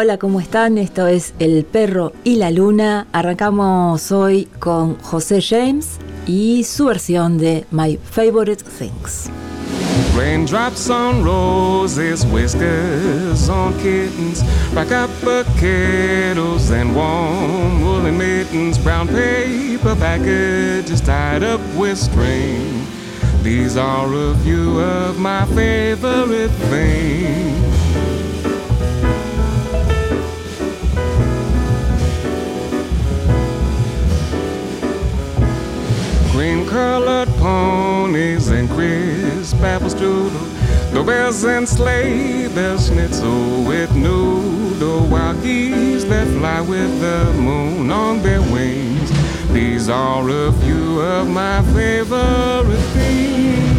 Hola, ¿cómo están? Esto es El Perro y la Luna. Arrancamos hoy con José James y su versión de My Favorite Things. Raindrops on roses, whiskers on kittens, rock up kettles and warm woolen mittens, brown paper packages tied up with string. These are a few of my favorite things. Cream colored ponies and crisp apple strudel. Doorbells and sleigh bells schnitzel with noodle. Wild geese that fly with the moon on their wings. These are a few of my favorite things.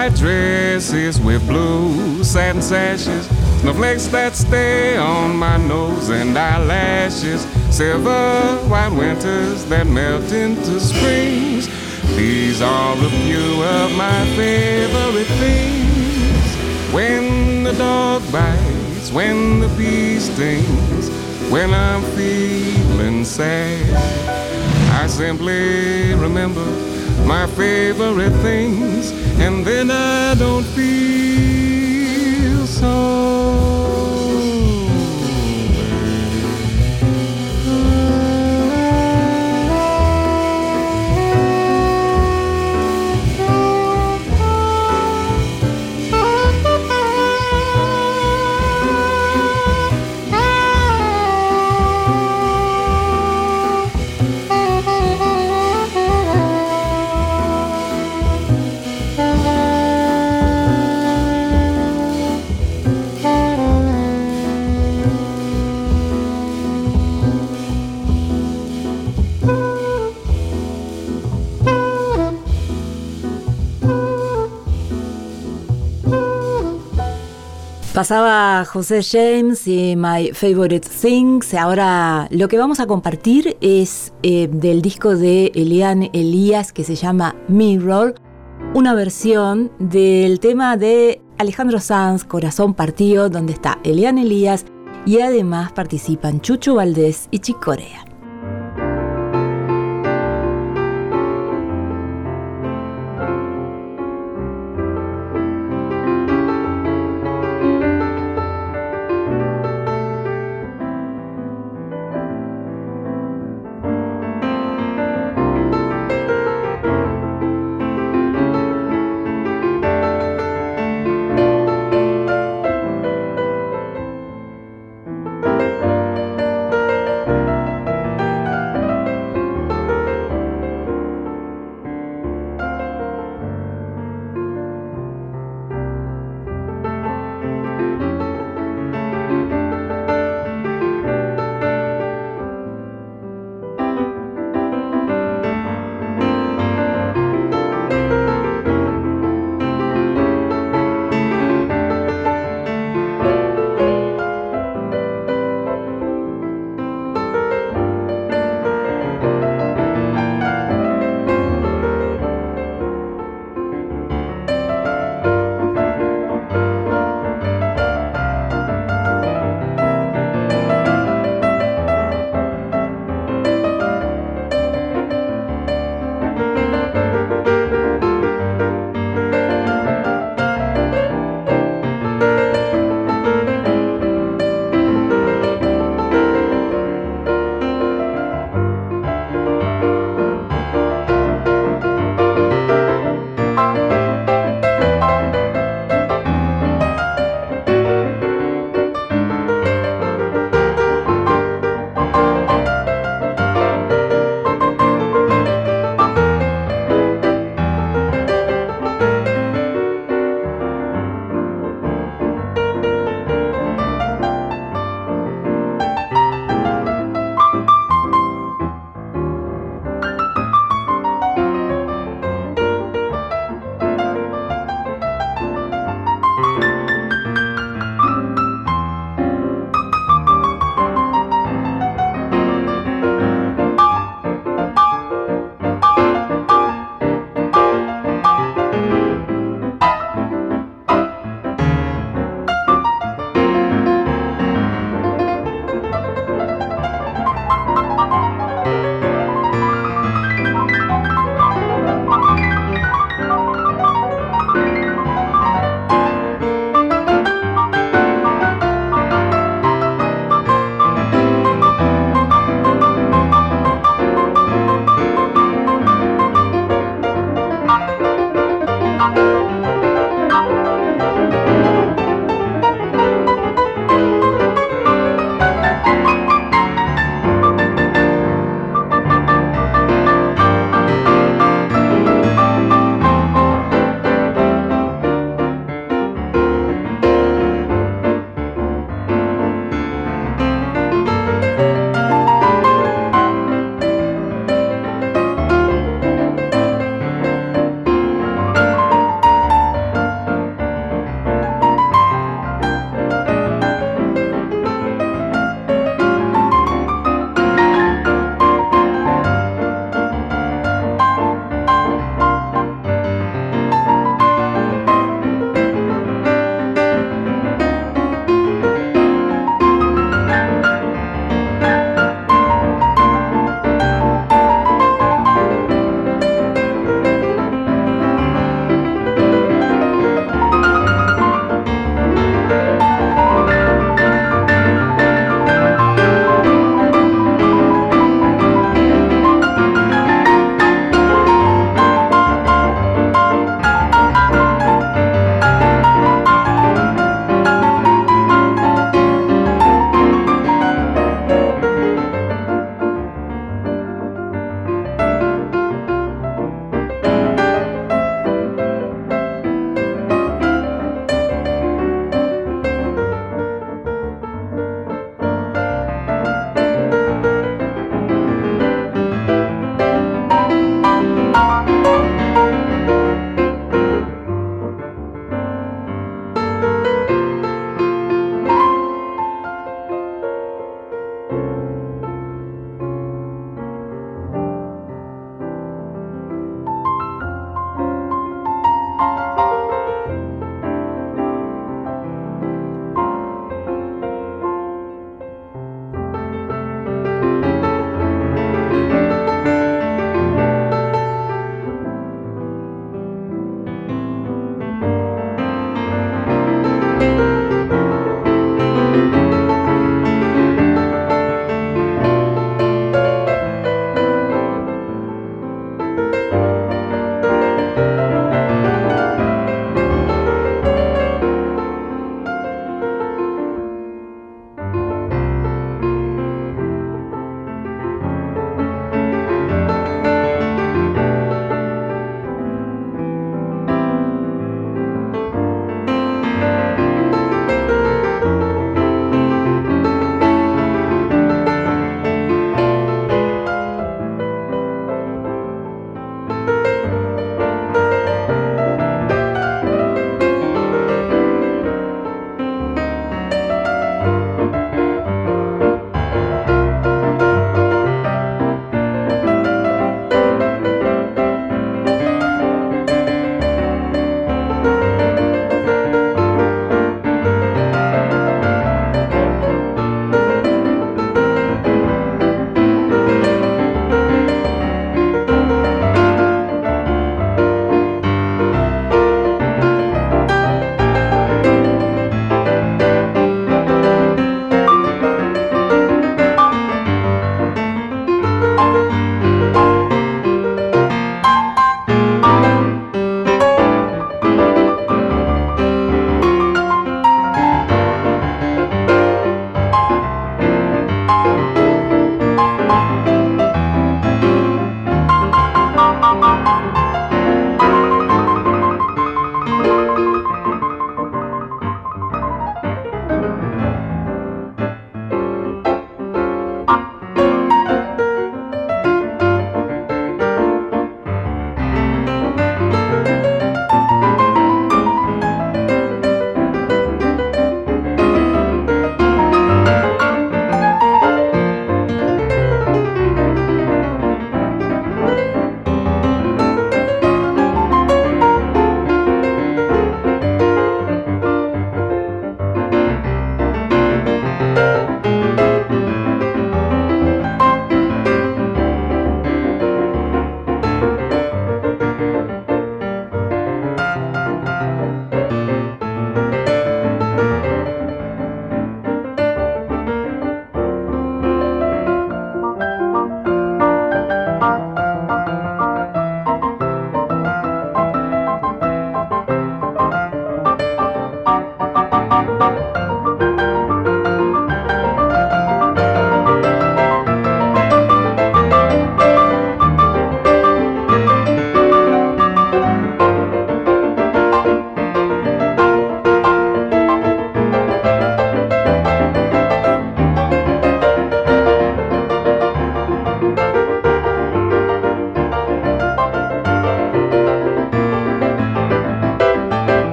White dresses with blue satin sashes. Snowflakes that stay on my nose and eyelashes. Silver white winters that melt into springs. These are a few of my favorite things. When the dog bites, when the bee stings, when I'm feeling sad, I simply Pasaba José James y My Favorite Things. Ahora lo que vamos a compartir es eh, del disco de Eliane Elías que se llama Mirror, una versión del tema de Alejandro Sanz, Corazón Partido, donde está Eliane Elías y además participan Chucho Valdés y Chicorea.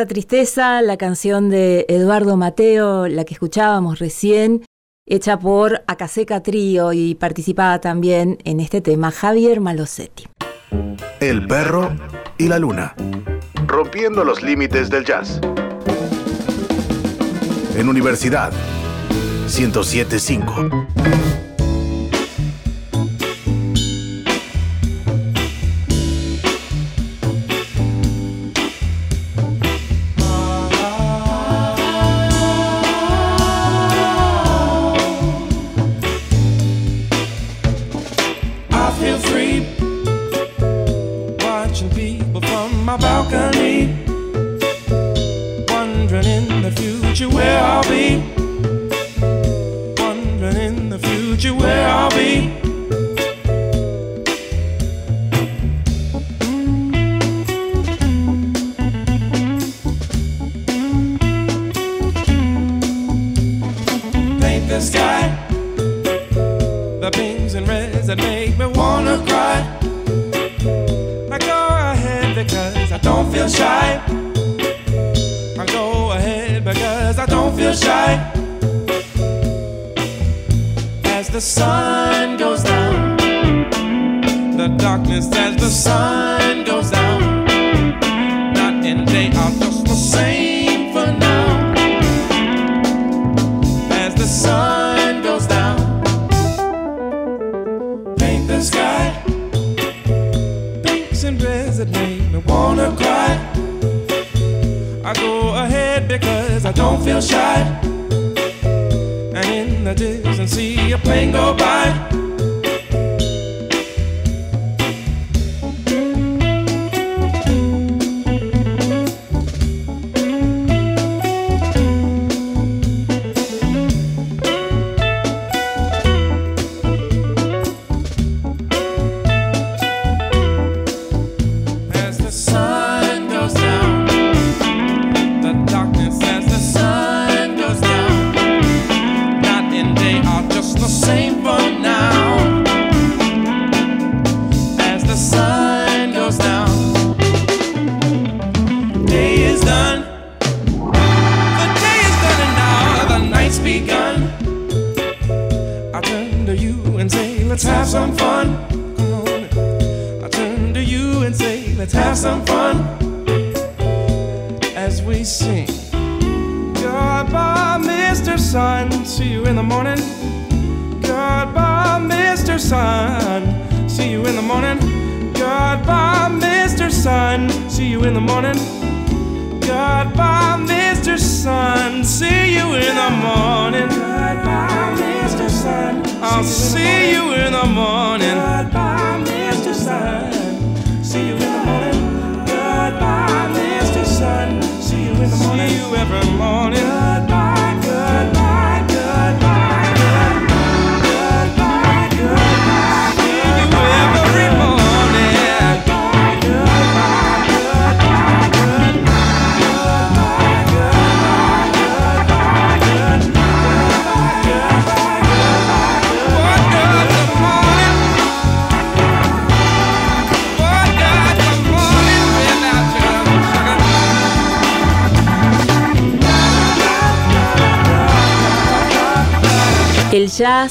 Esa tristeza, la canción de Eduardo Mateo, la que escuchábamos recién, hecha por Acaseca Trío y participaba también en este tema Javier Malosetti. El perro y la luna. Rompiendo los límites del jazz. En Universidad 1075.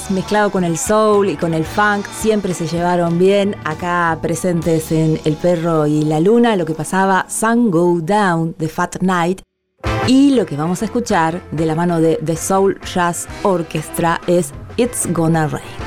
Mezclado con el soul y con el funk siempre se llevaron bien acá presentes en El perro y la luna, lo que pasaba Sun Go Down de Fat Night y lo que vamos a escuchar de la mano de The Soul Jazz Orchestra es It's Gonna Rain.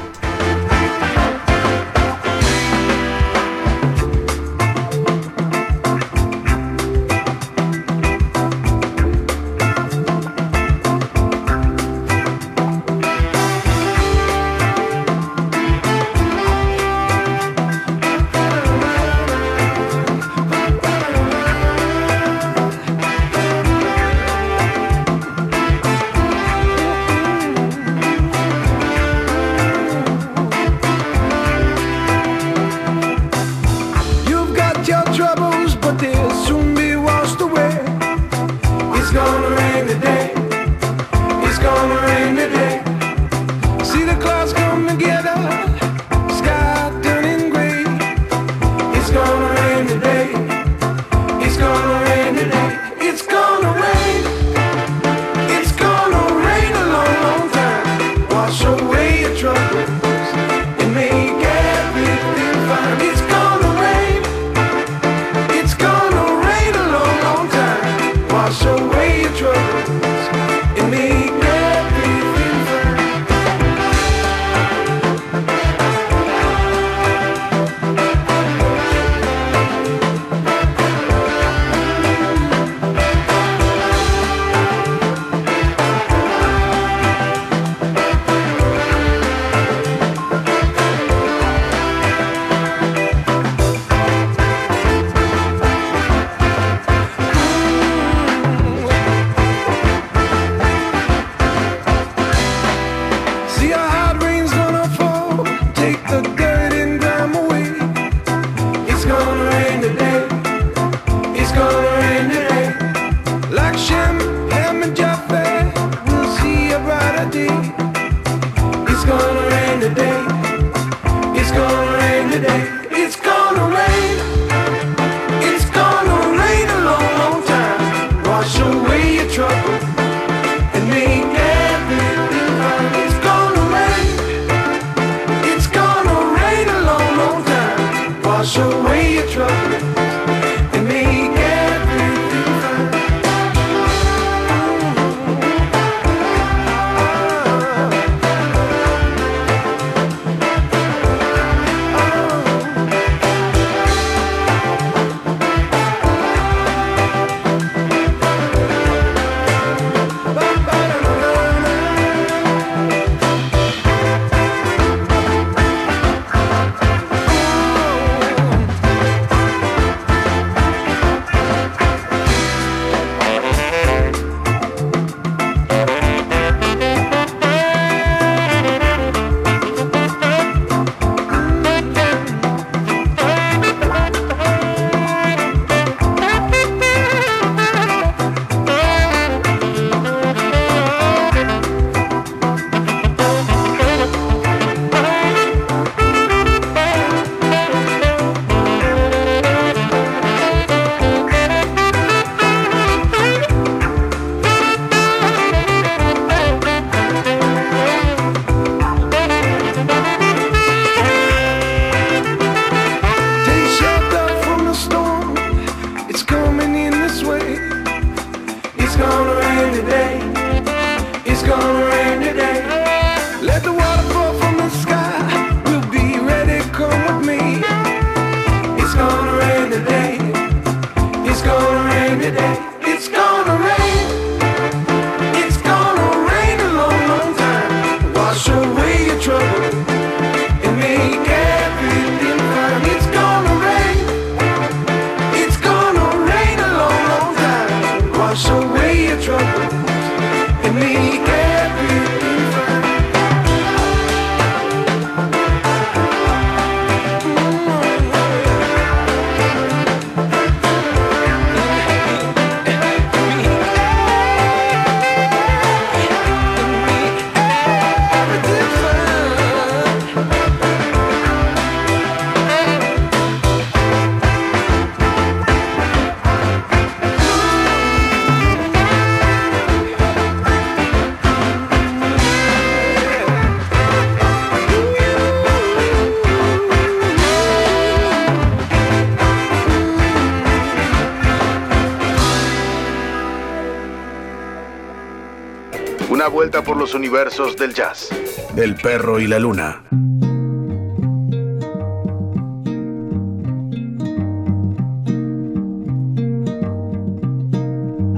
universos del jazz. El perro y la luna.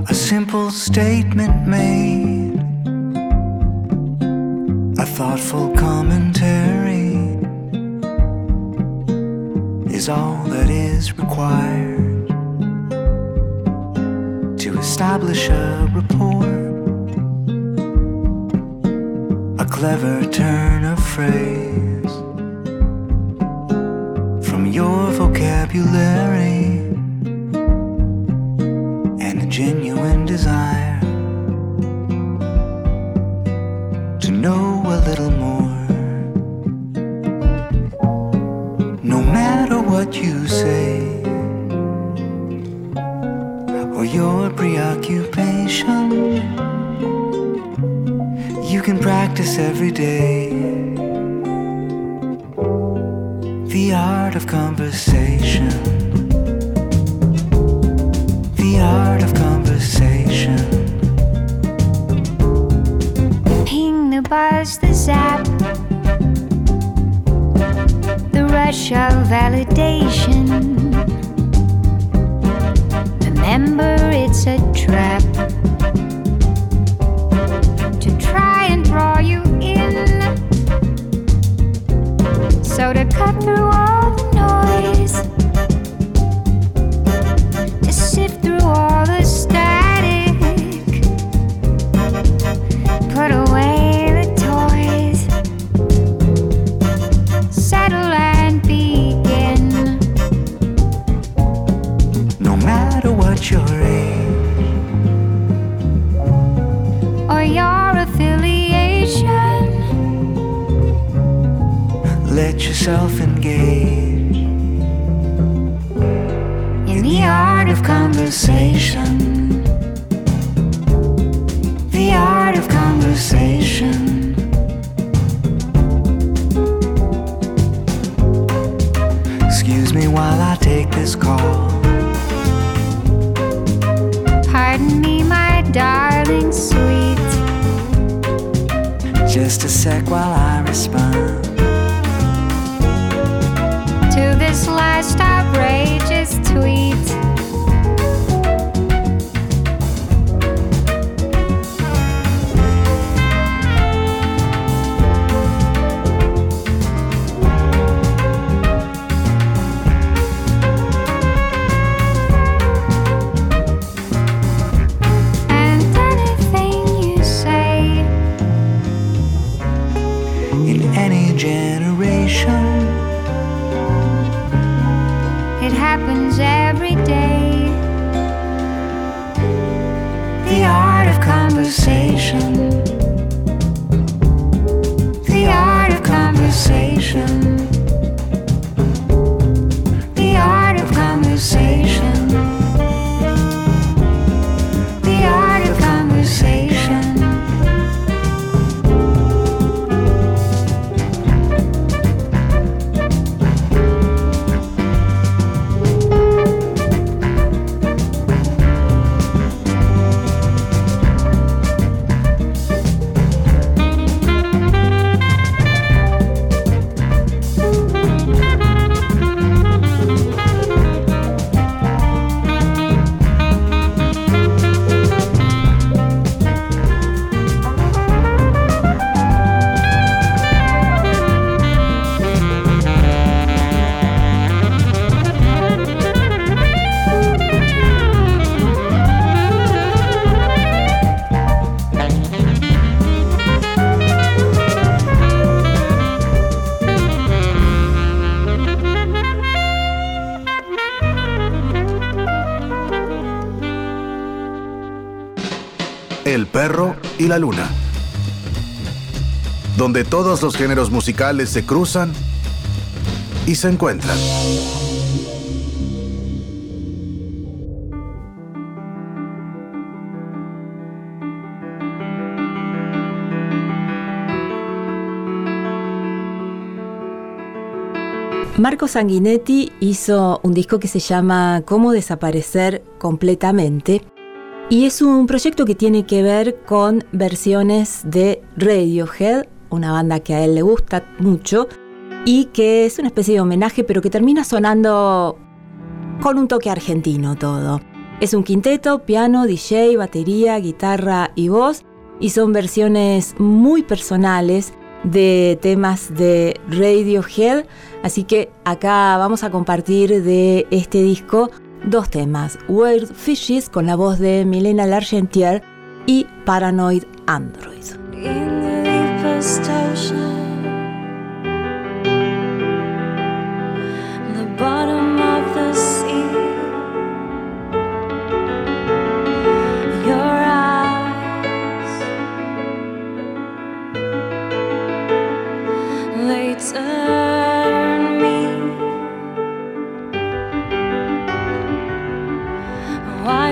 A simple statement made, a thoughtful commentary is all that is required to establish a clever turn of phrase. Stop. Y la luna. Donde todos los géneros musicales se cruzan y se encuentran. Marco Sanguinetti hizo un disco que se llama Cómo desaparecer completamente y es un proyecto que tiene que ver con versiones de Radiohead, una banda que a él le gusta mucho y que es una especie de homenaje pero que termina sonando con un toque argentino todo. Es un quinteto, piano, DJ, batería, guitarra y voz y son versiones muy personales de temas de Radiohead, así que acá vamos a compartir de este disco dos temas, Weird Fishes con la voz de Milena Largentier y Paranoid Android.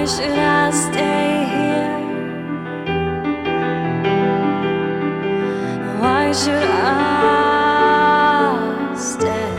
Why should I stay here? Why should I stay?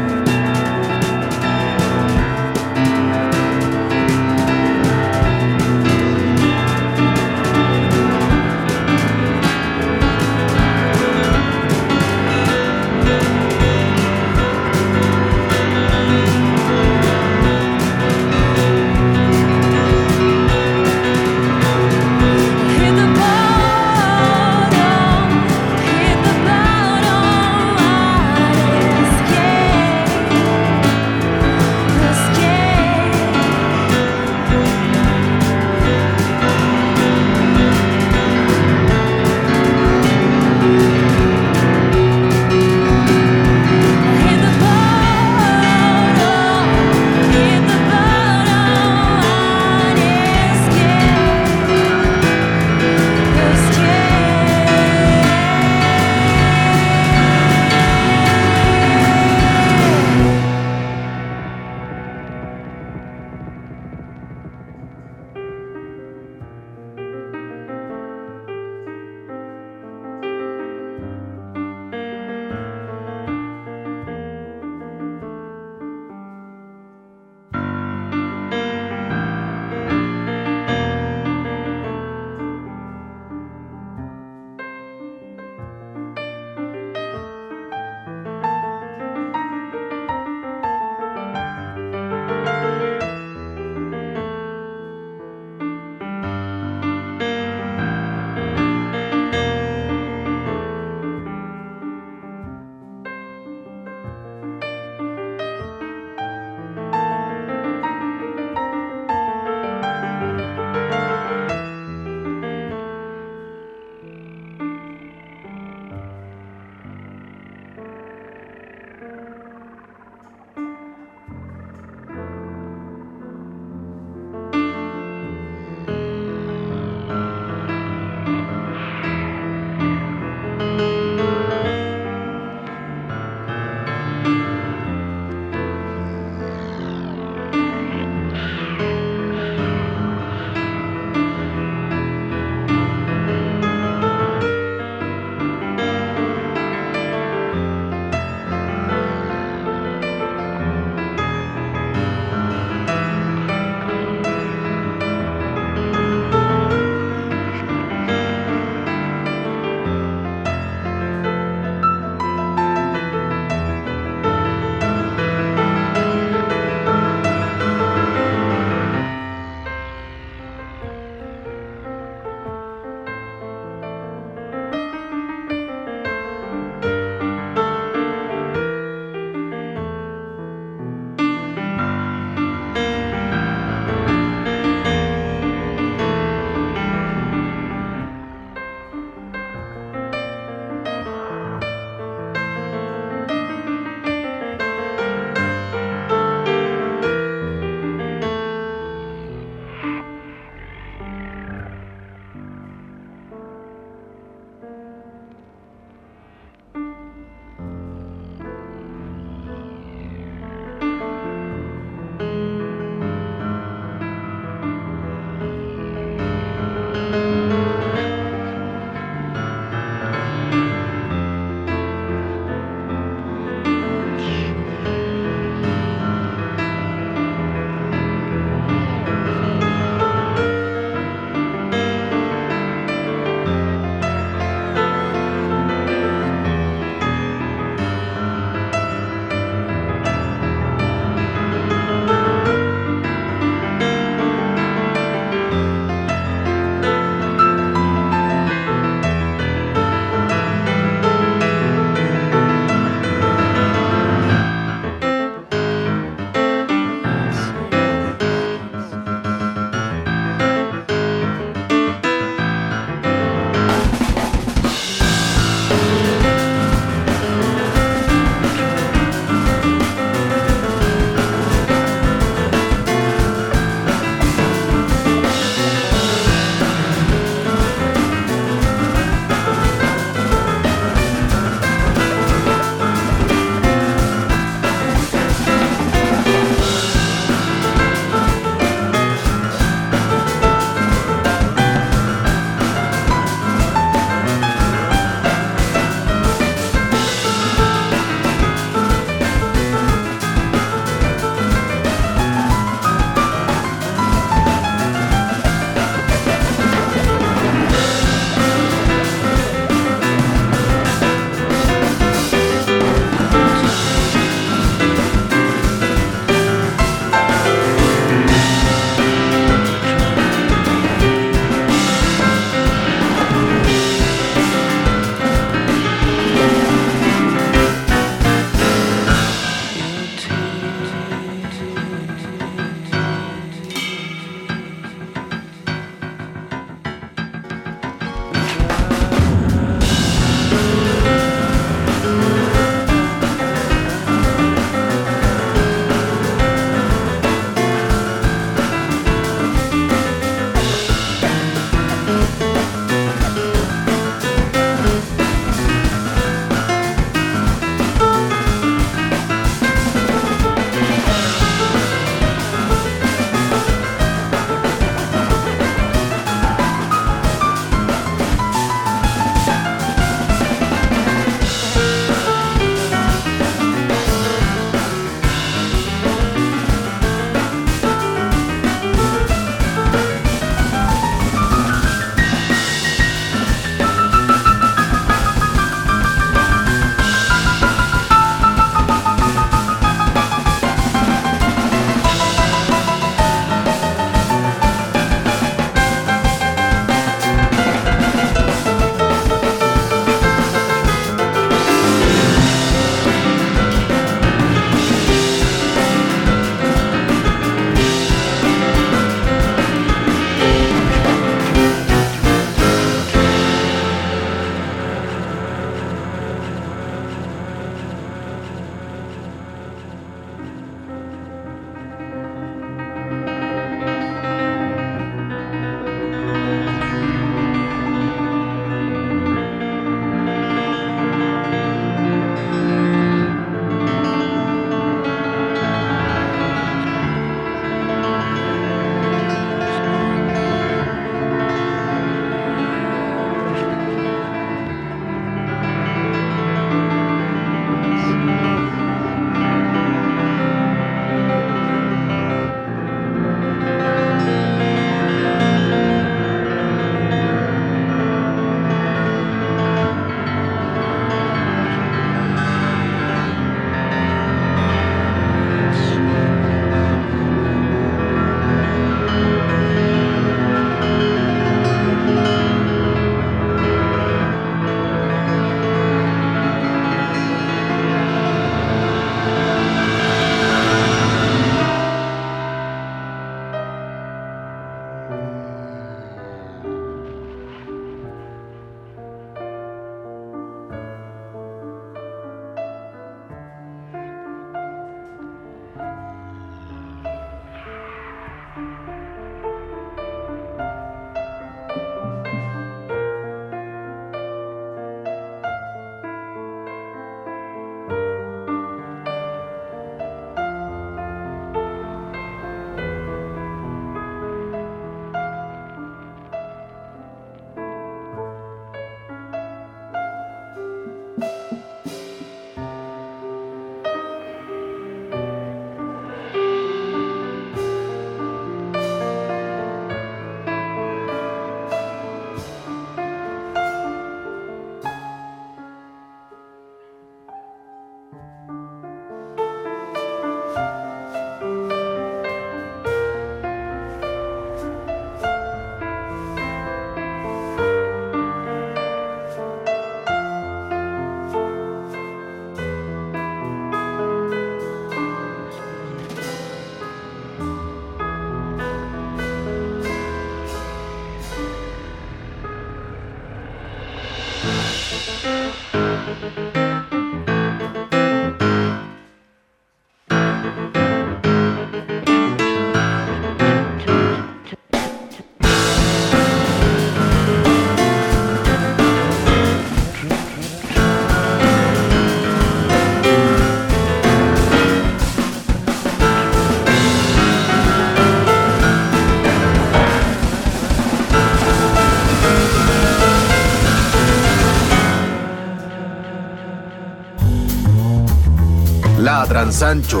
Sancho.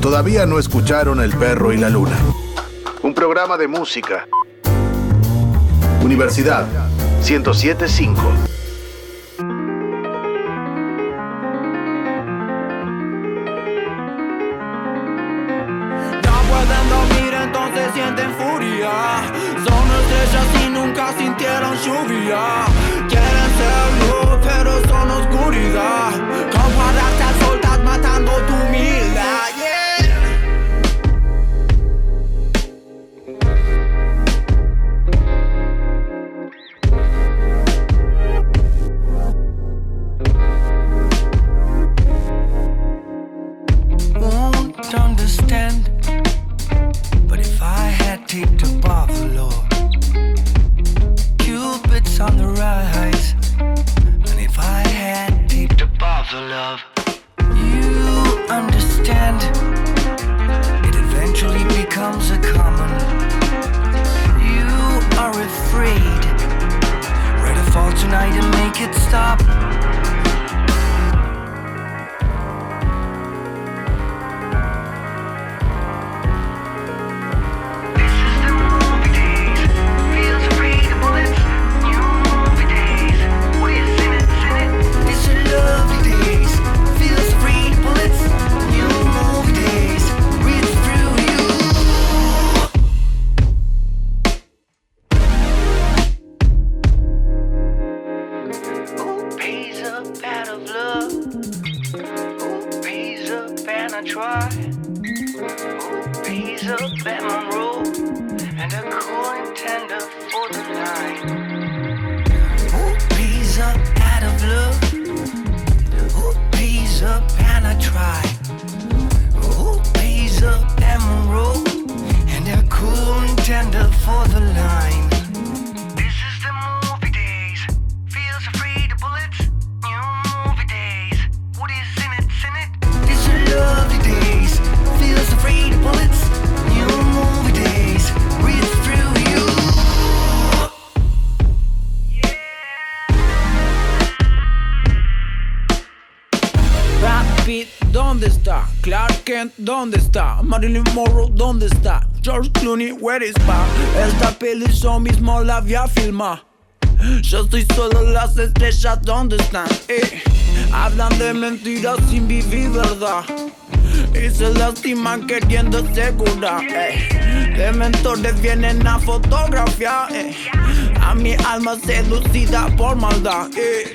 Todavía no escucharon El Perro y la Luna. Un programa de música. Universidad 1075. Marilyn Monroe, ¿dónde está? George Clooney, where is my? Esta peli yo mismo la voy a filmar. Yo estoy solo, las estrellas, ¿dónde están? Eh, hablan de mentiras sin vivir verdad. Y se lastiman queriéndose curar. Eh. De mentores vienen a fotografiar. Eh. A mi alma seducida por maldad. Eh.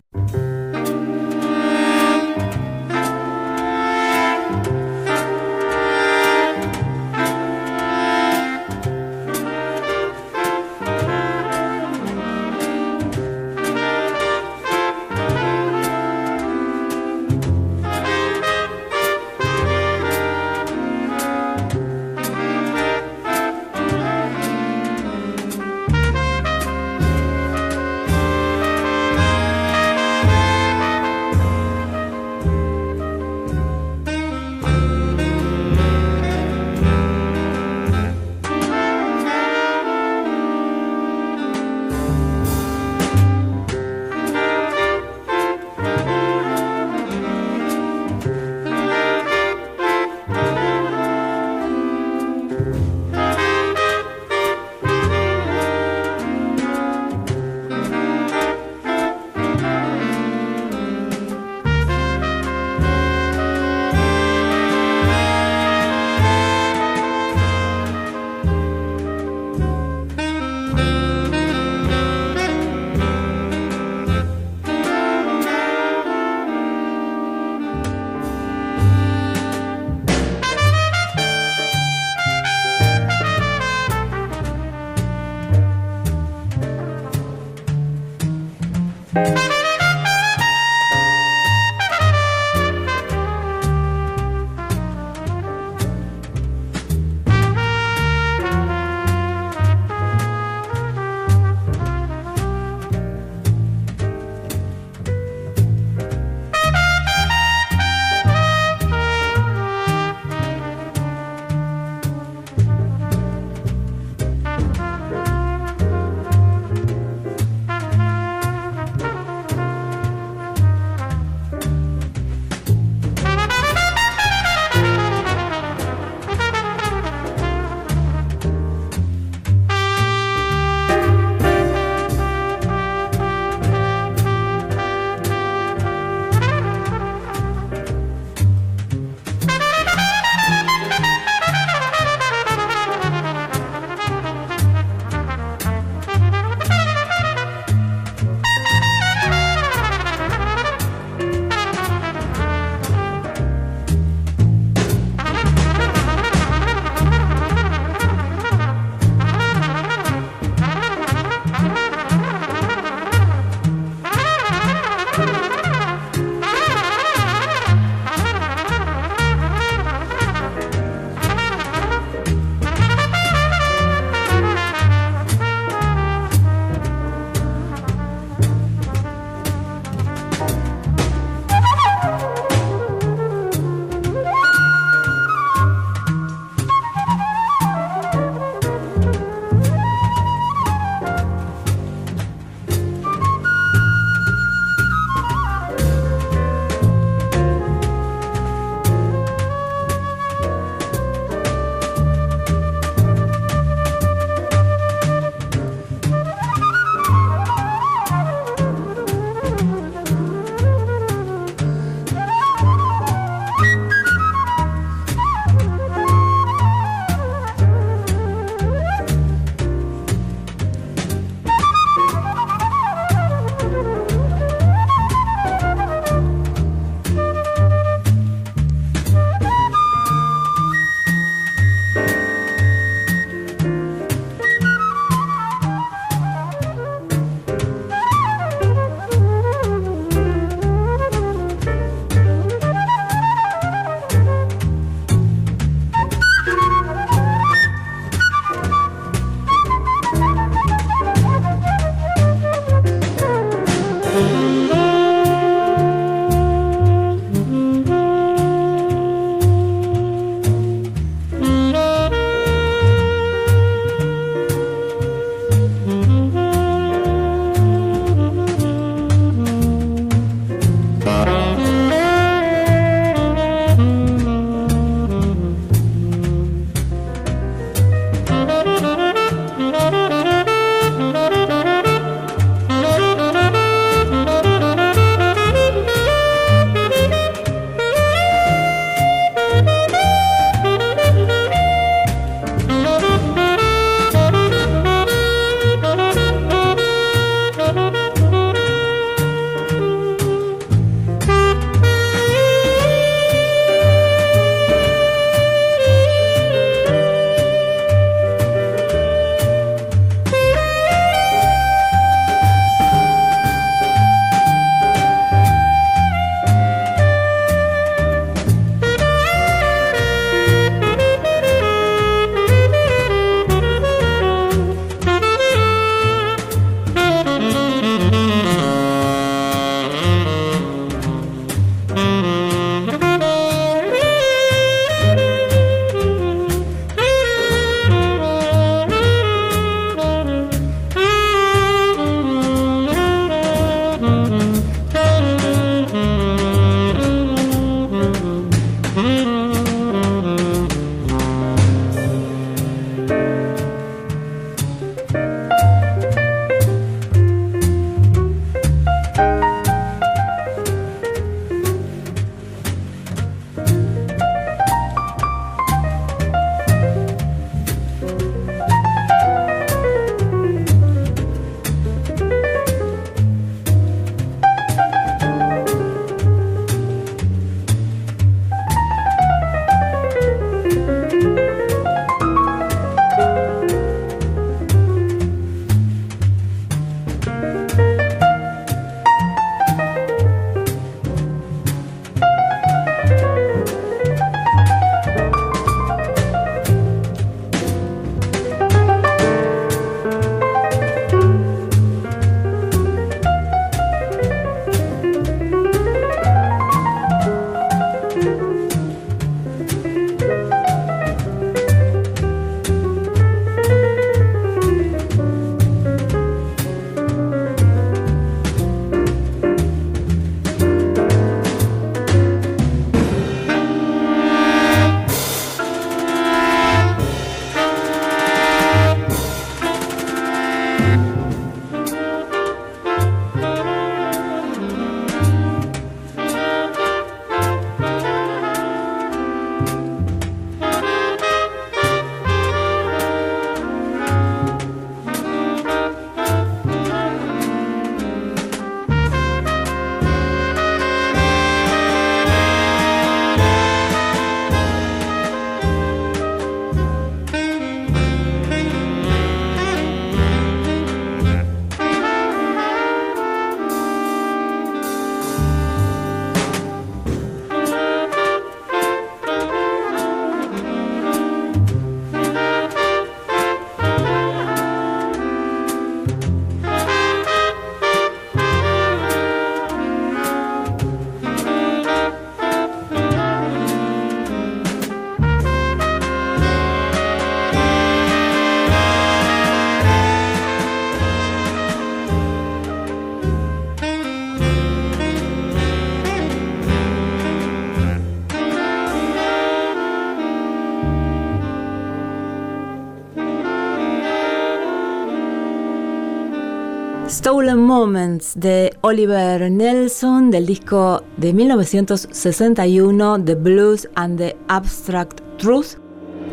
Stolen Moments de Oliver Nelson del disco de 1961 The Blues and the Abstract Truth.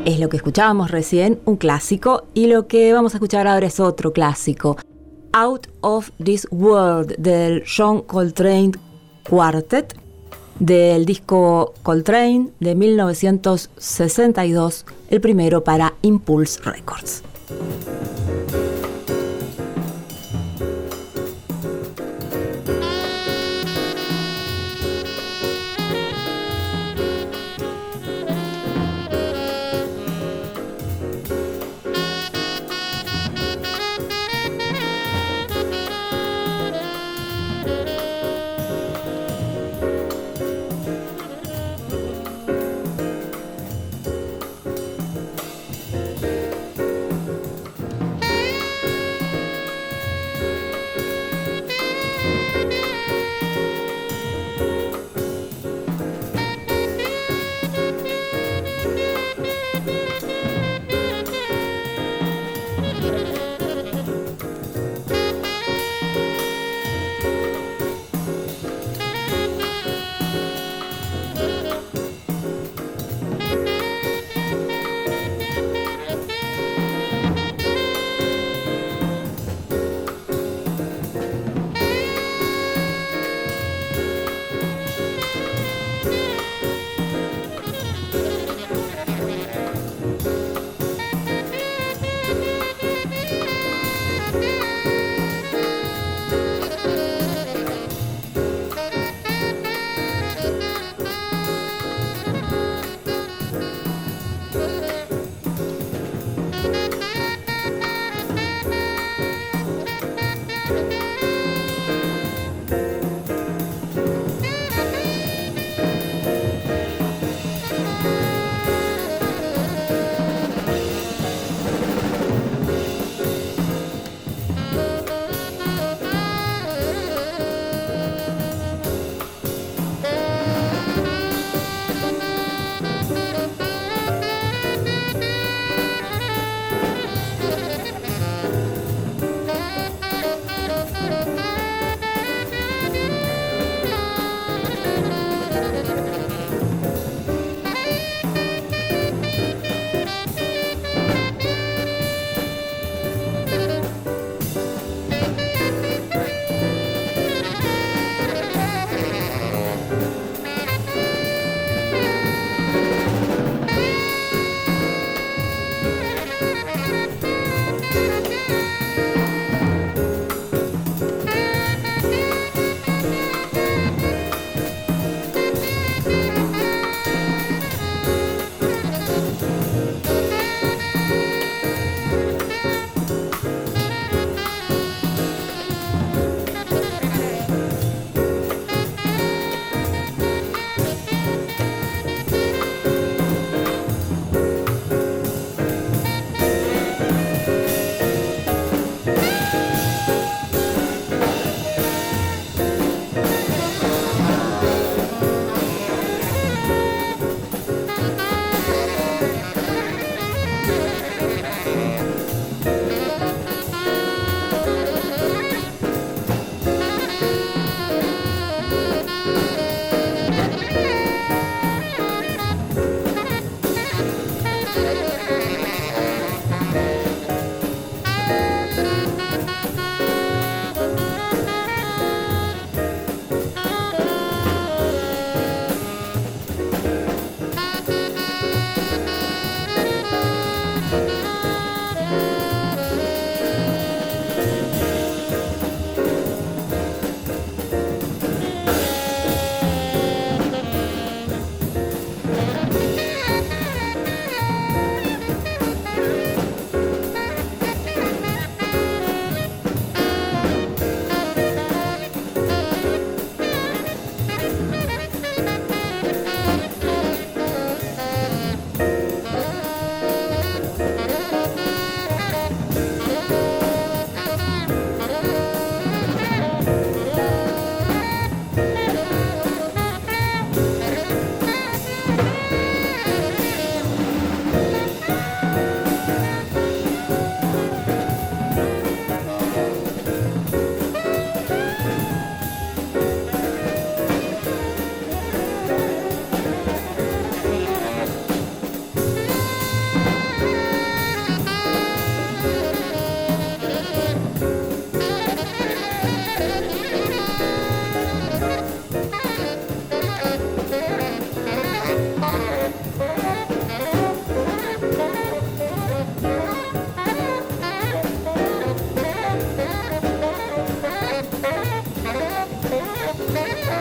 Es lo que escuchábamos recién, un clásico, y lo que vamos a escuchar ahora es otro clásico. Out of This World del John Coltrane Quartet del disco Coltrane de 1962, el primero para Impulse Records.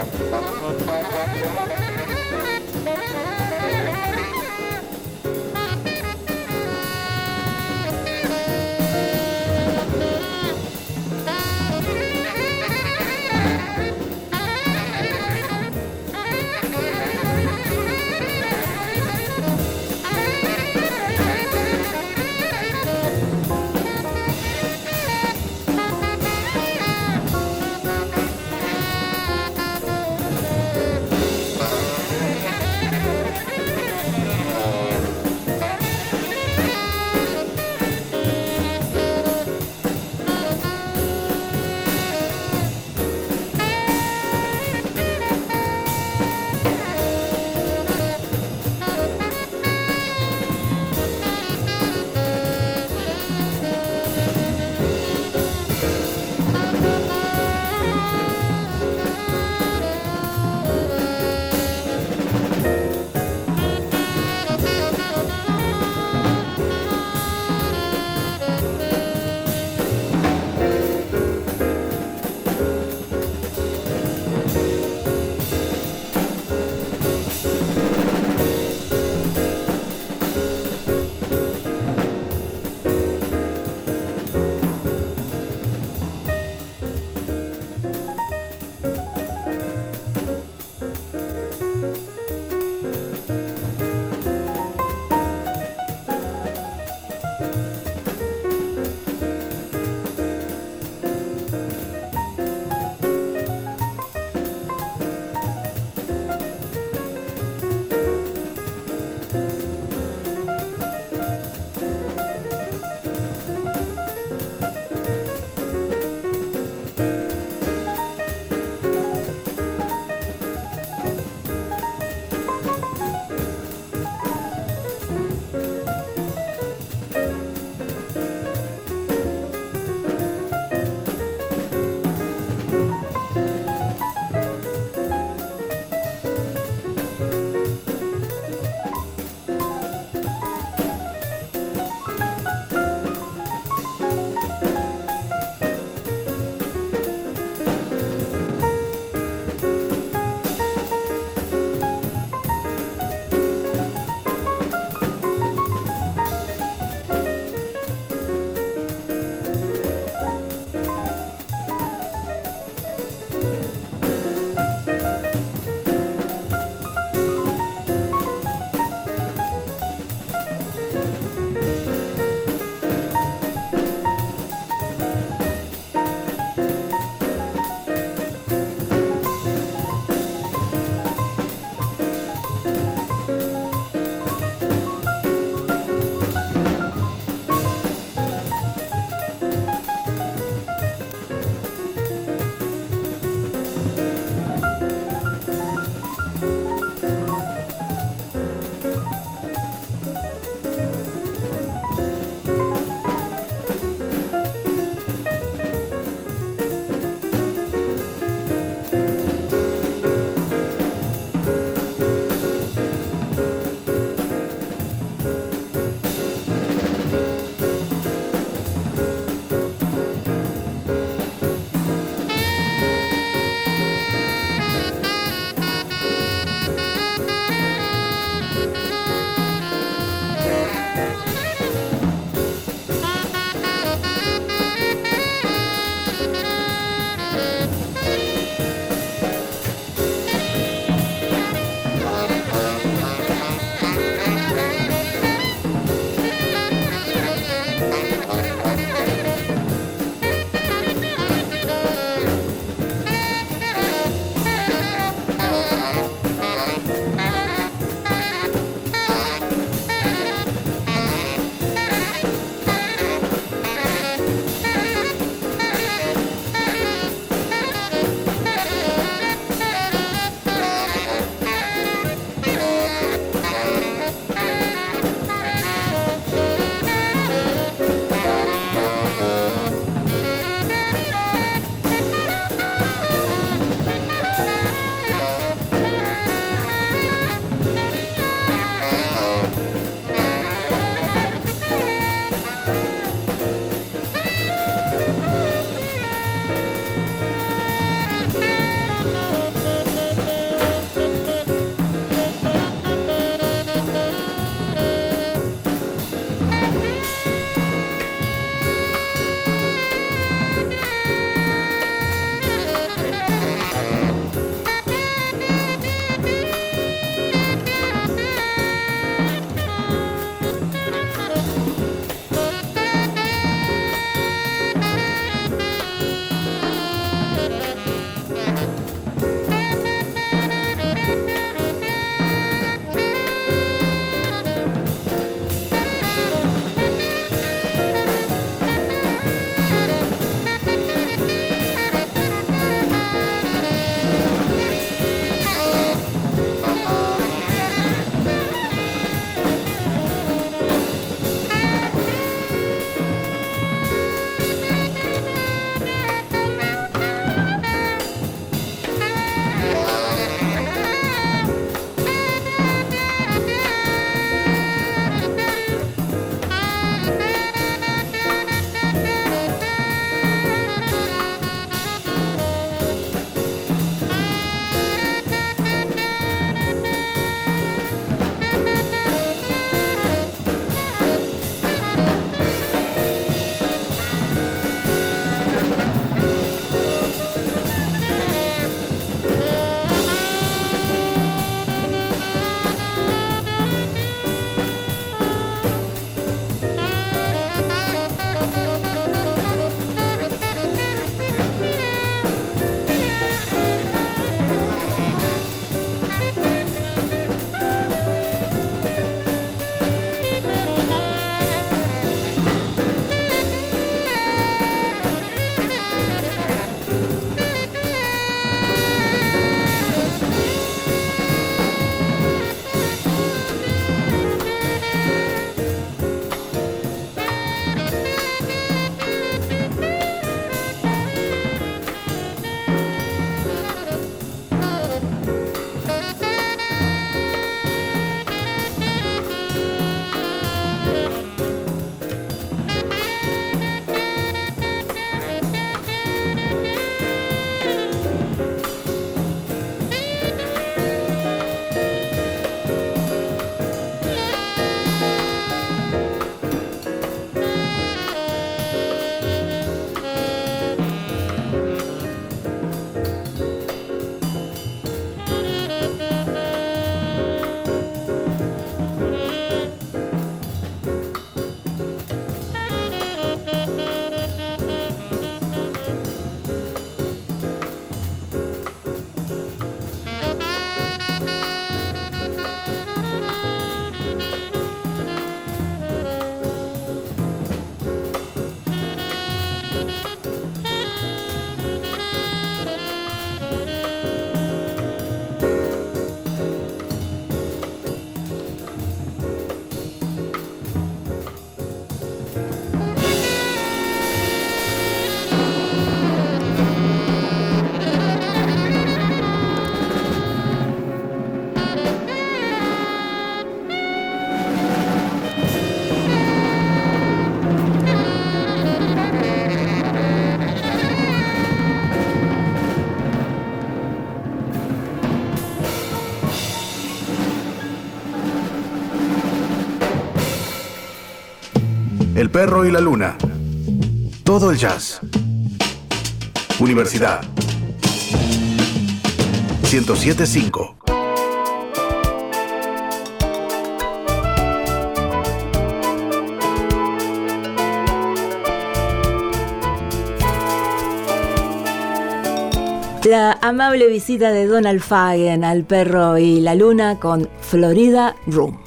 Thank you. perro y la luna. Todo el jazz. Universidad 1075. La amable visita de Donald Fagen al perro y la luna con Florida Room.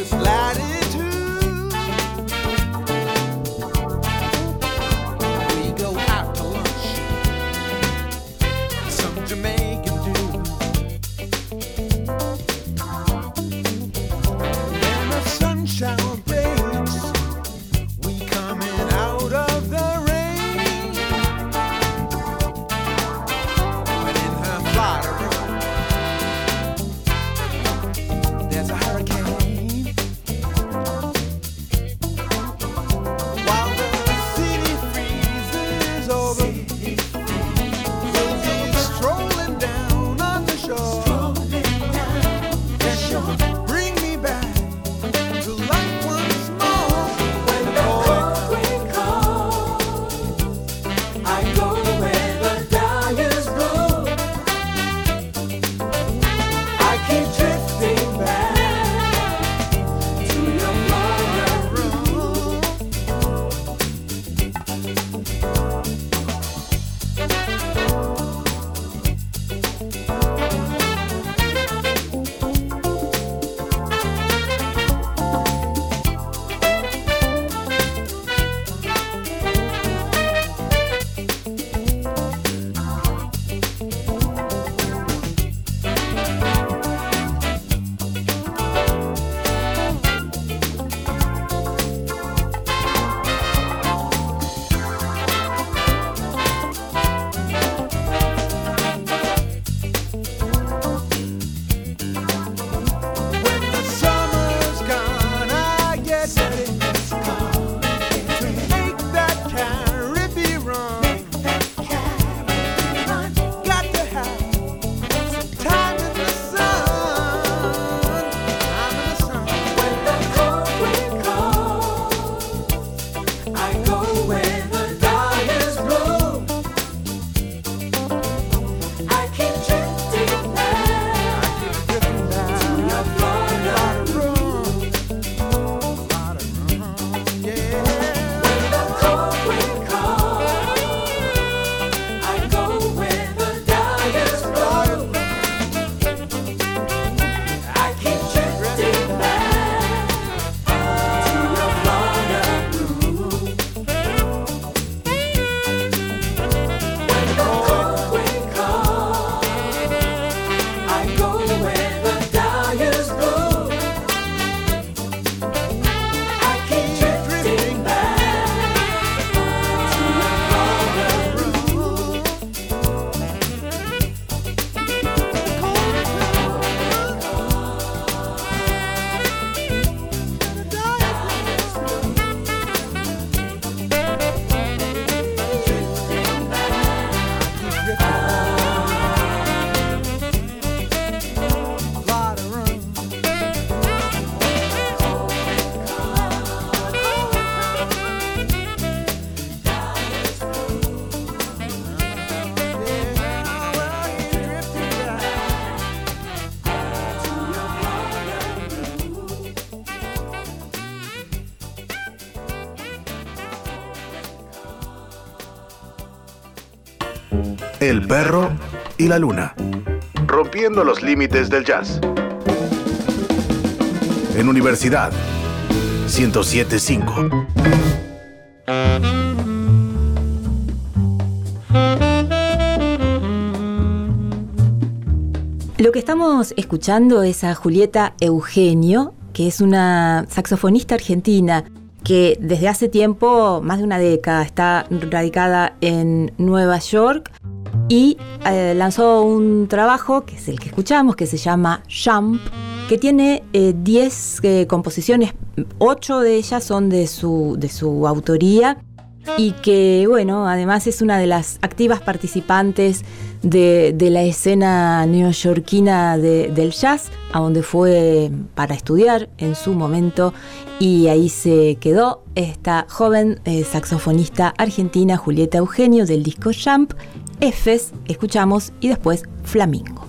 this light is El perro y la luna. Rompiendo los límites del jazz. En Universidad 1075. Lo que estamos escuchando es a Julieta Eugenio, que es una saxofonista argentina que desde hace tiempo, más de una década, está radicada en Nueva York y eh, lanzó un trabajo, que es el que escuchamos, que se llama Jump, que tiene 10 eh, composiciones, 8 de ellas son de su, de su autoría y que, bueno, además es una de las activas participantes de, la escena neoyorquina de- del jazz, a donde fue para estudiar en su momento y ahí se quedó esta joven eh, saxofonista argentina Julieta Eugenio del disco Jump, Fs, escuchamos y después Flamingo.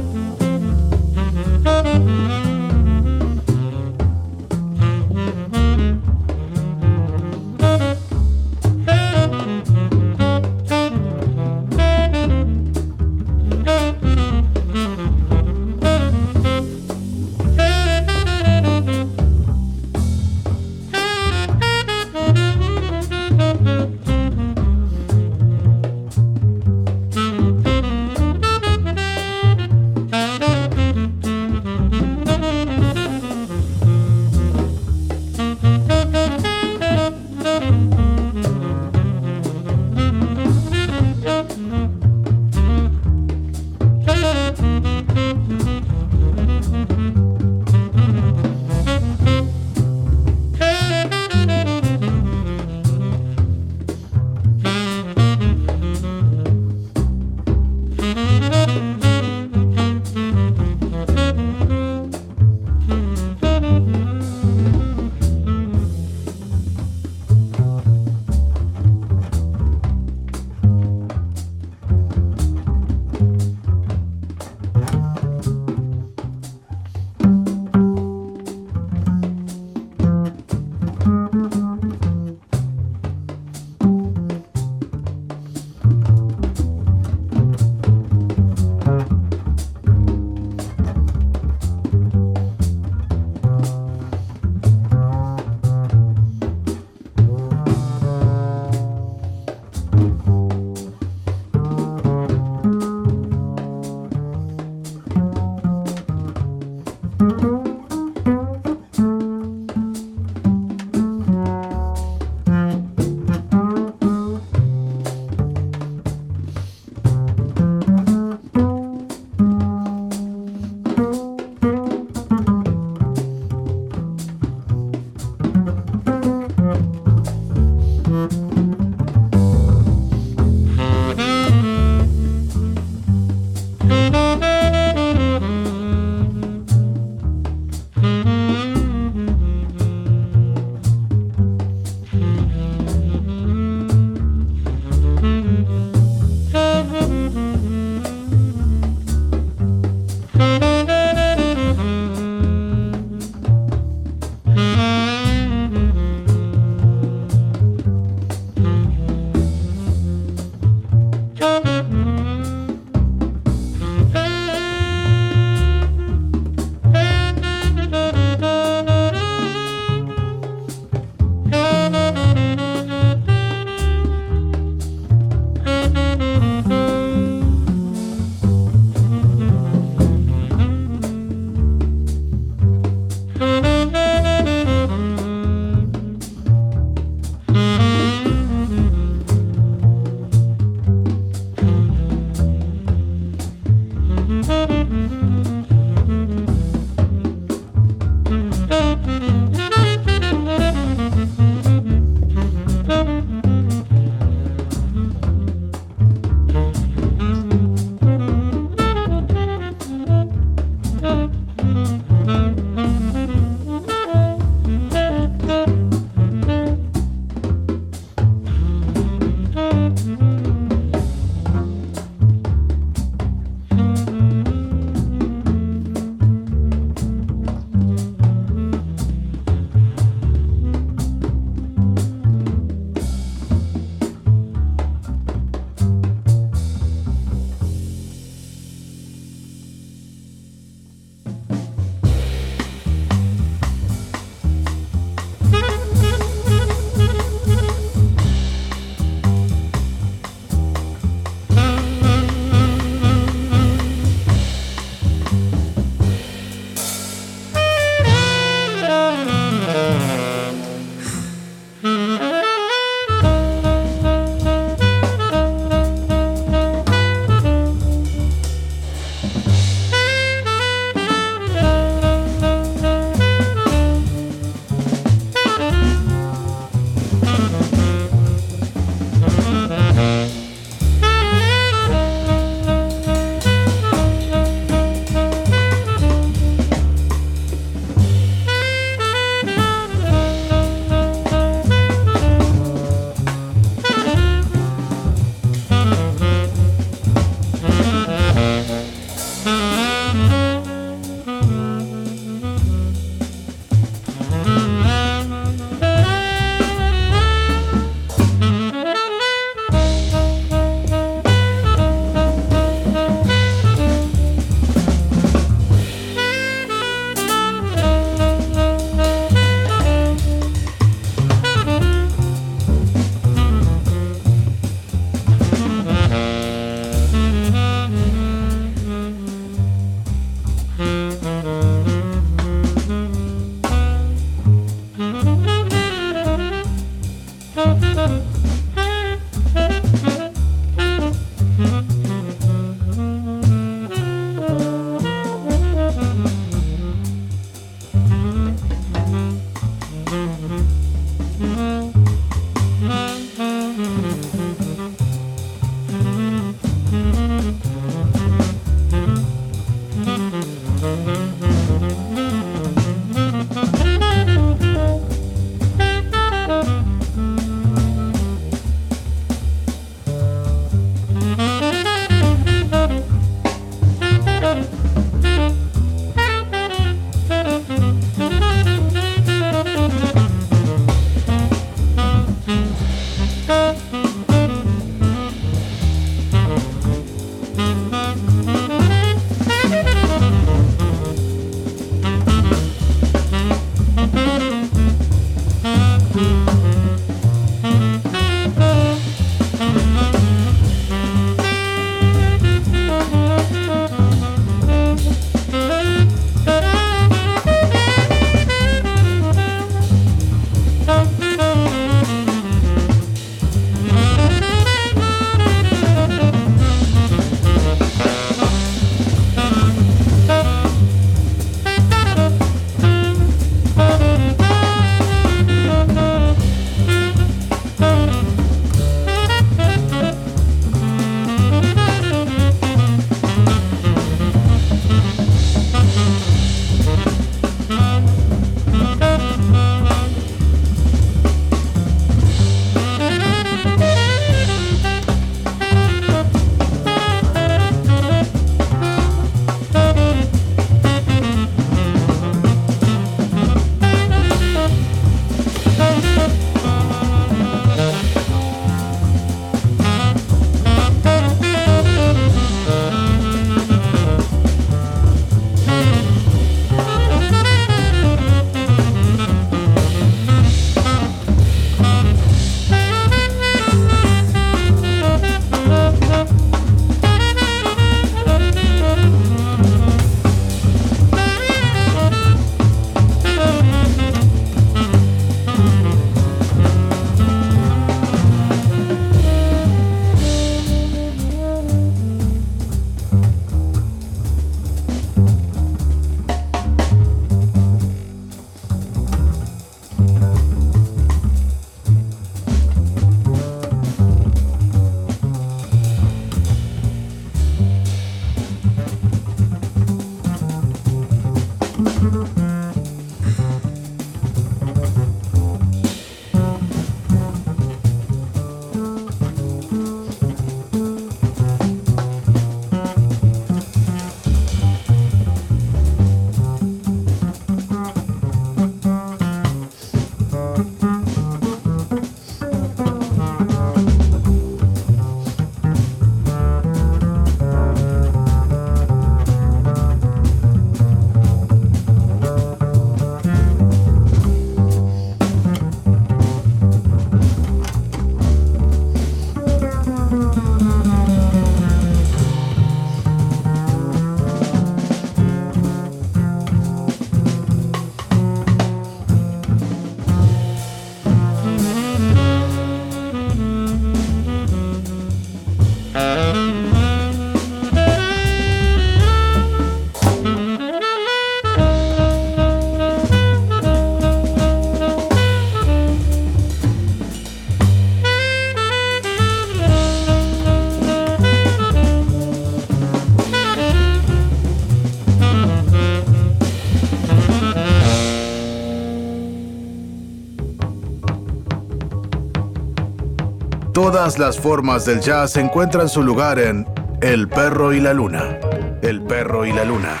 Todas las formas del jazz encuentran su lugar en El perro y la luna. El perro y la luna.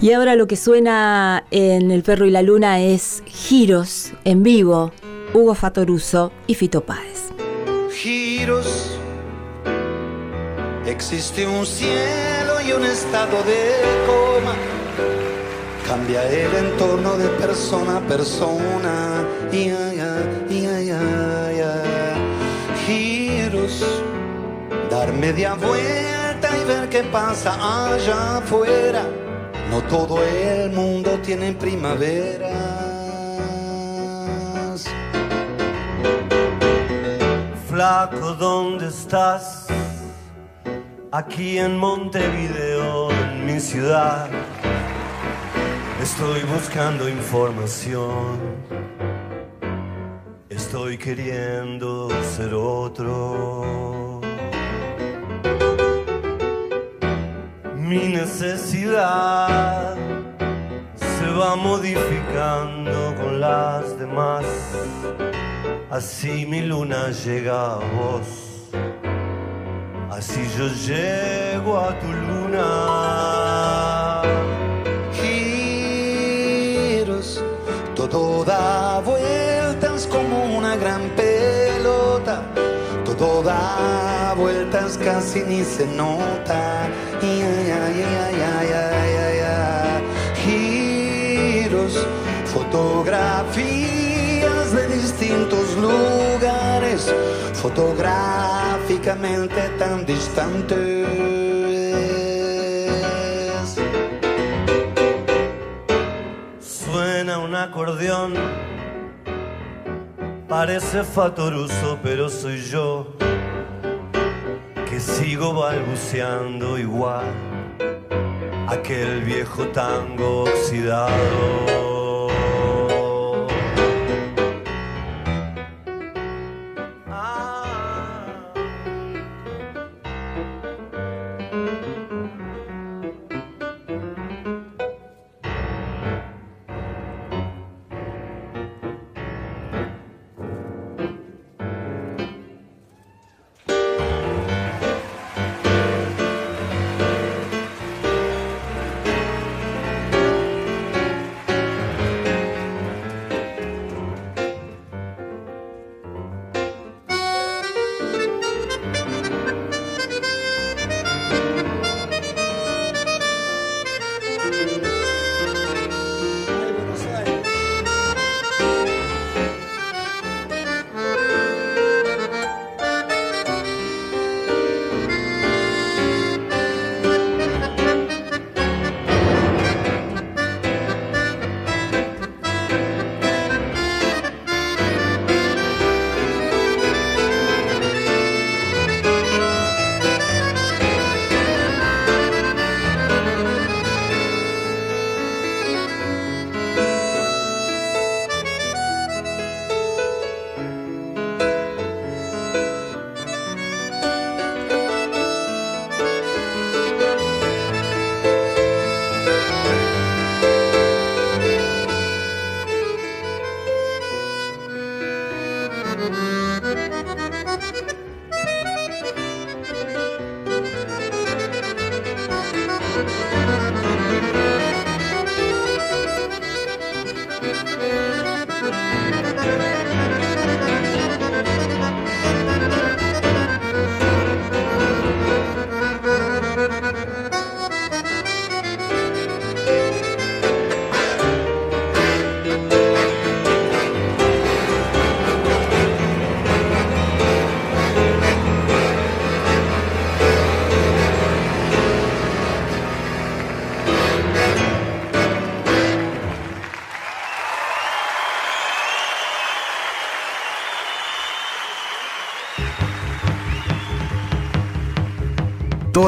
Y ahora lo que suena en El perro y la luna es giros en vivo, Hugo Fatoruso y Fito Páez. giros. Existe un cielo y un estado de coma. Cambia el entorno de persona a persona. Giros. Dar media vuelta y ver qué pasa allá afuera. No todo el mundo tiene primaveras. Flaco, ¿dónde estás? Aquí en Montevideo, en mi ciudad. Estoy buscando información. Estoy queriendo ser otro. Mi necesidad se va modificando con las demás. Así mi luna llega a vos. Así yo llego a tu luna. Casi ni se nota. Giros, fotografías de distintos lugares, fotográficamente tan distantes. Suena un acordeón. Parece fatoruso, pero soy yo que sigo balbuceando igual aquel viejo tango oxidado.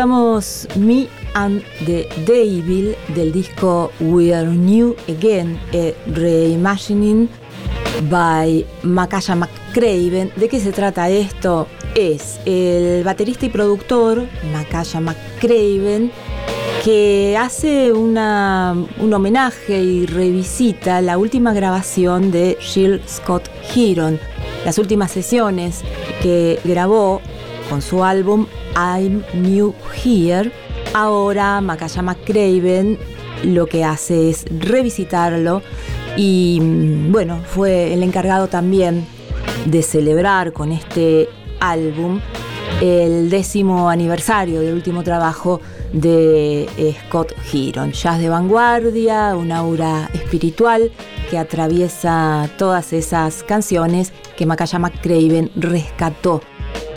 Escuchamos Me and the Devil del disco We Are New Again, a Reimagining by Makaya McCraven. ¿De qué se trata esto? Es el baterista y productor Makaya McCraven que hace una- un homenaje y revisita la última grabación de Jill Scott Heron, las últimas sesiones que grabó con su álbum I'm New Here. Ahora Makaya McCraven lo que hace es revisitarlo y mm, bueno, fue el encargado también de celebrar con este álbum el décimo aniversario del último trabajo de eh, Scott Heron. Jazz de vanguardia, un aura espiritual que atraviesa todas esas canciones que Makaya McCraven rescató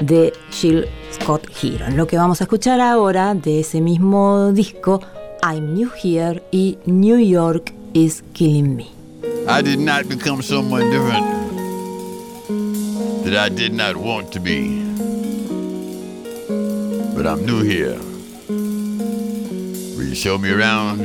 de Jill Scott Heron. Lo que vamos a escuchar ahora de ese mismo disco, I'm New Here y New York is Killing Me. I did not become someone different that I did not want to be. but I'm new here. Will you show me around?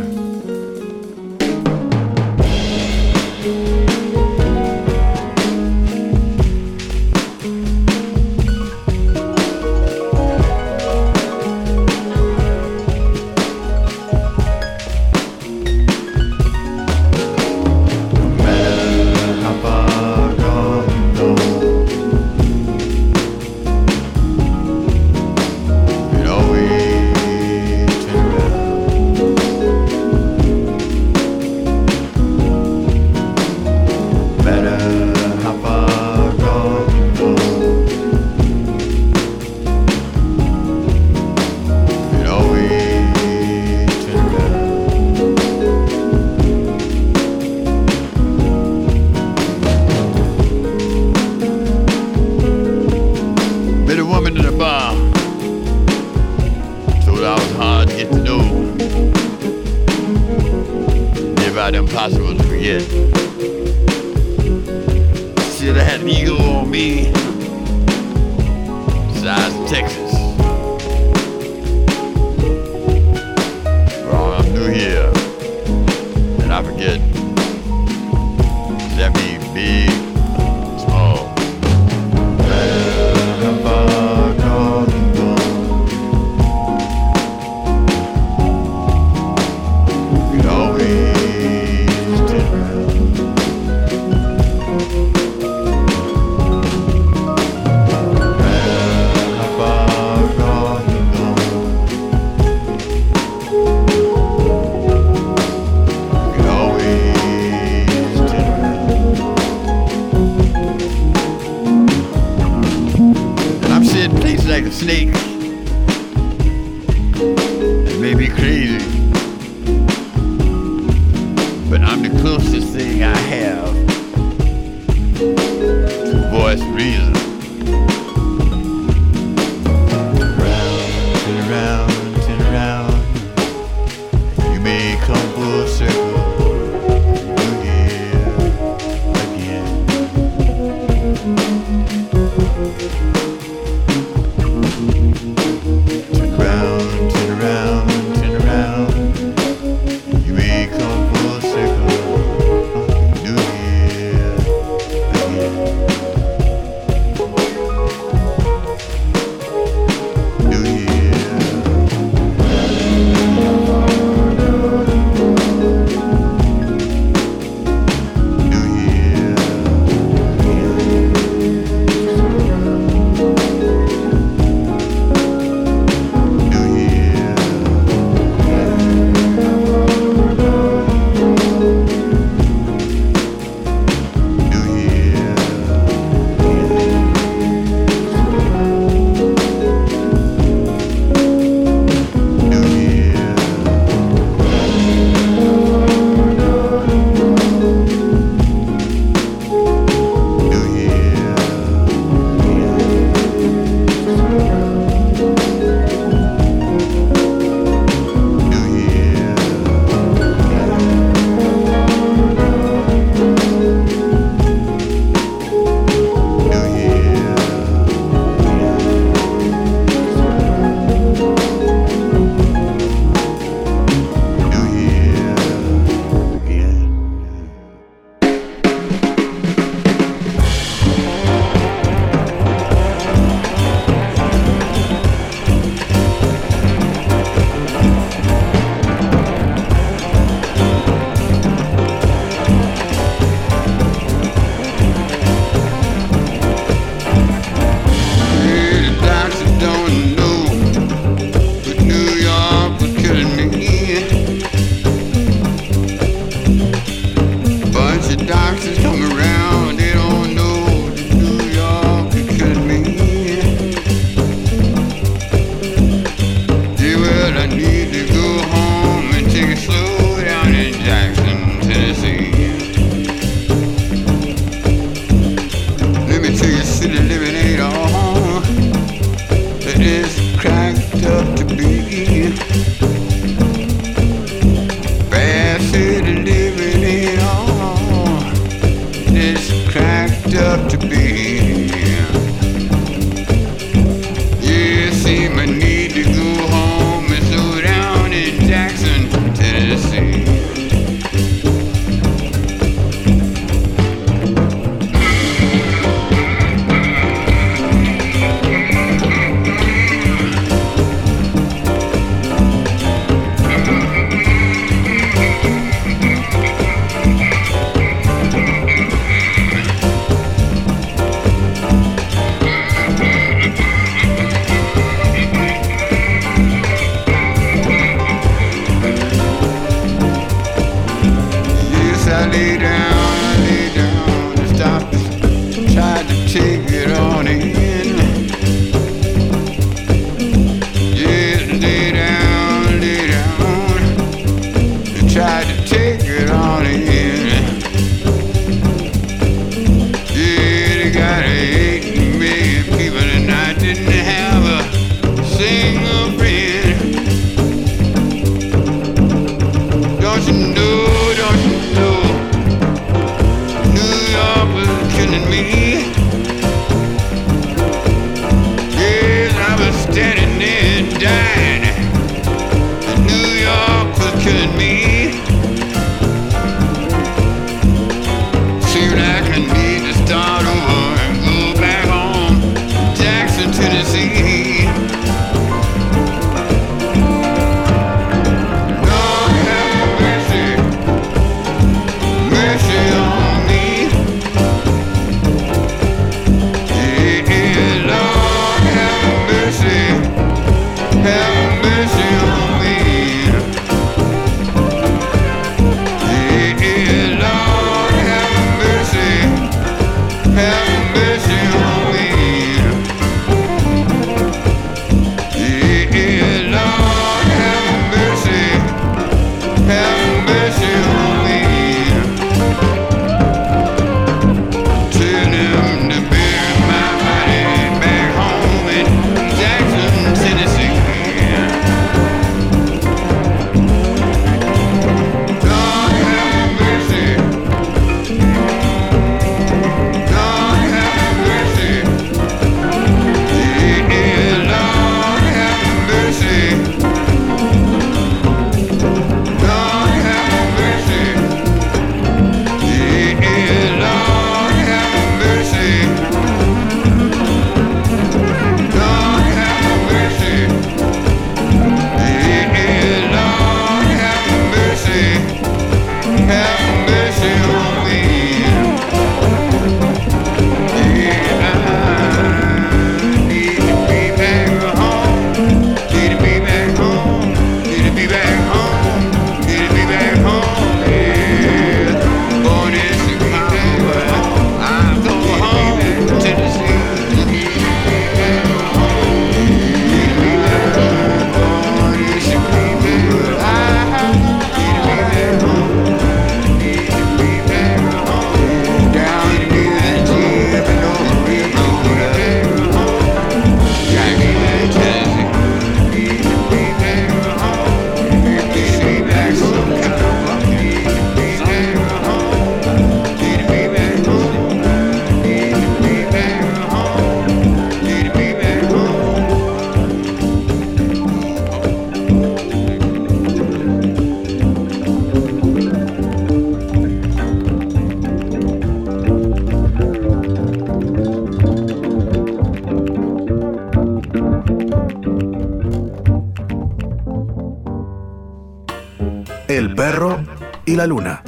la luna.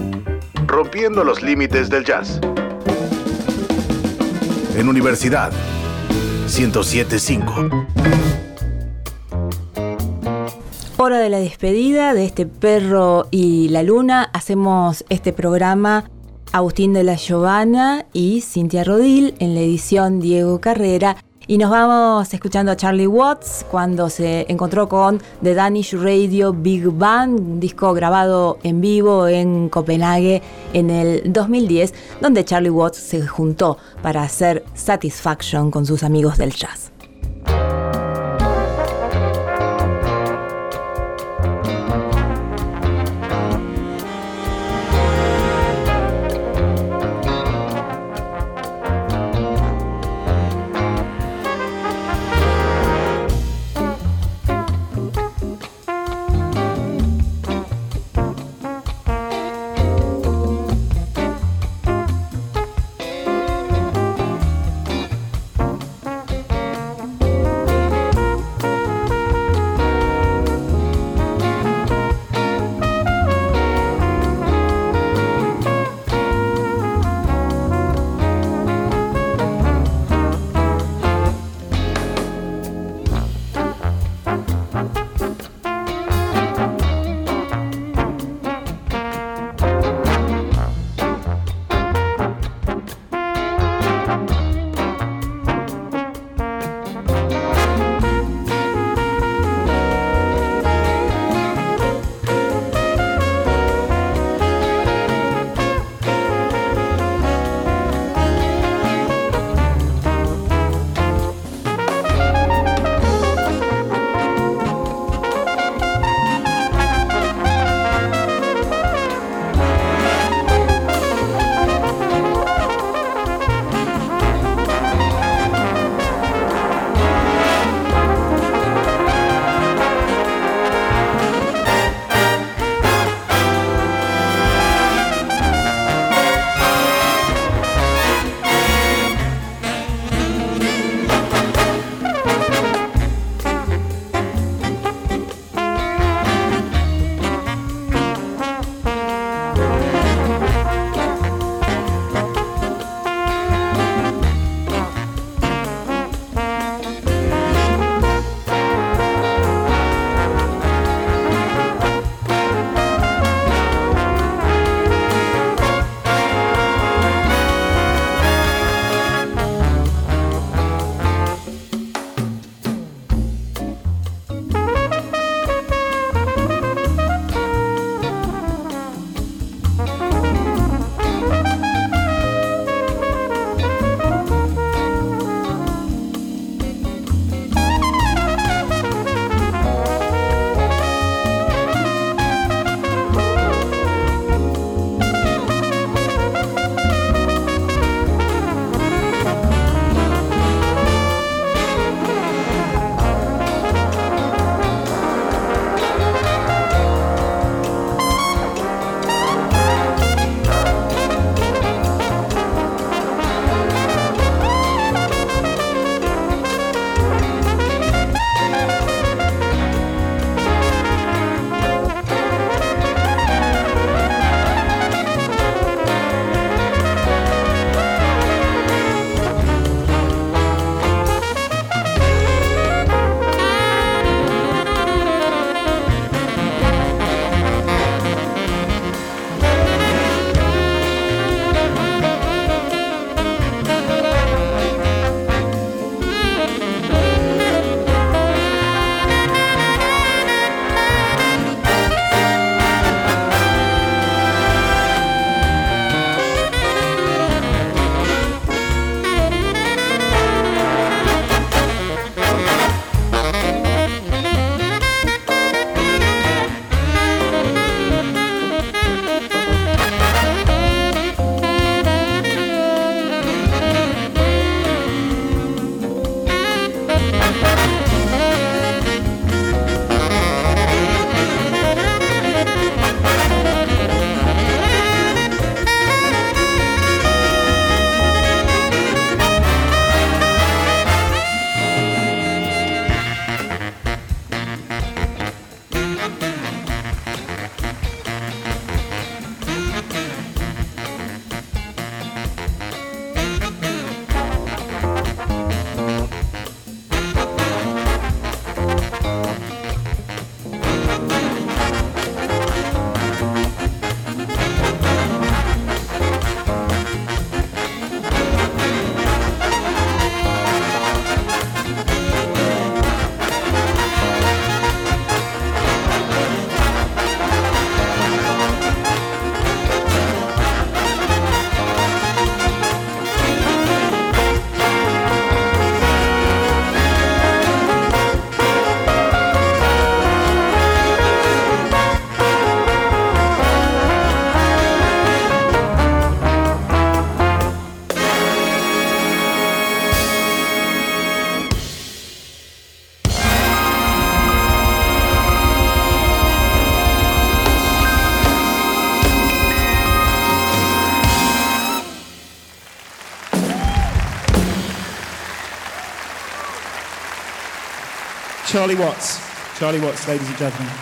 Rompiendo los límites del jazz. En Universidad 1075. Hora de la despedida de este perro y la luna. Hacemos este programa Agustín de la Giovana y Cintia Rodil, en la edición Diego Carrera y nos vamos escuchando a Charlie Watts cuando se encontró con The Danish Radio Big Band, un disco grabado en vivo en Copenhague en el 2010, donde Charlie Watts se juntó para hacer Satisfaction con sus amigos del jazz. Charlie Watts. Charlie Watts, ladies and gentlemen.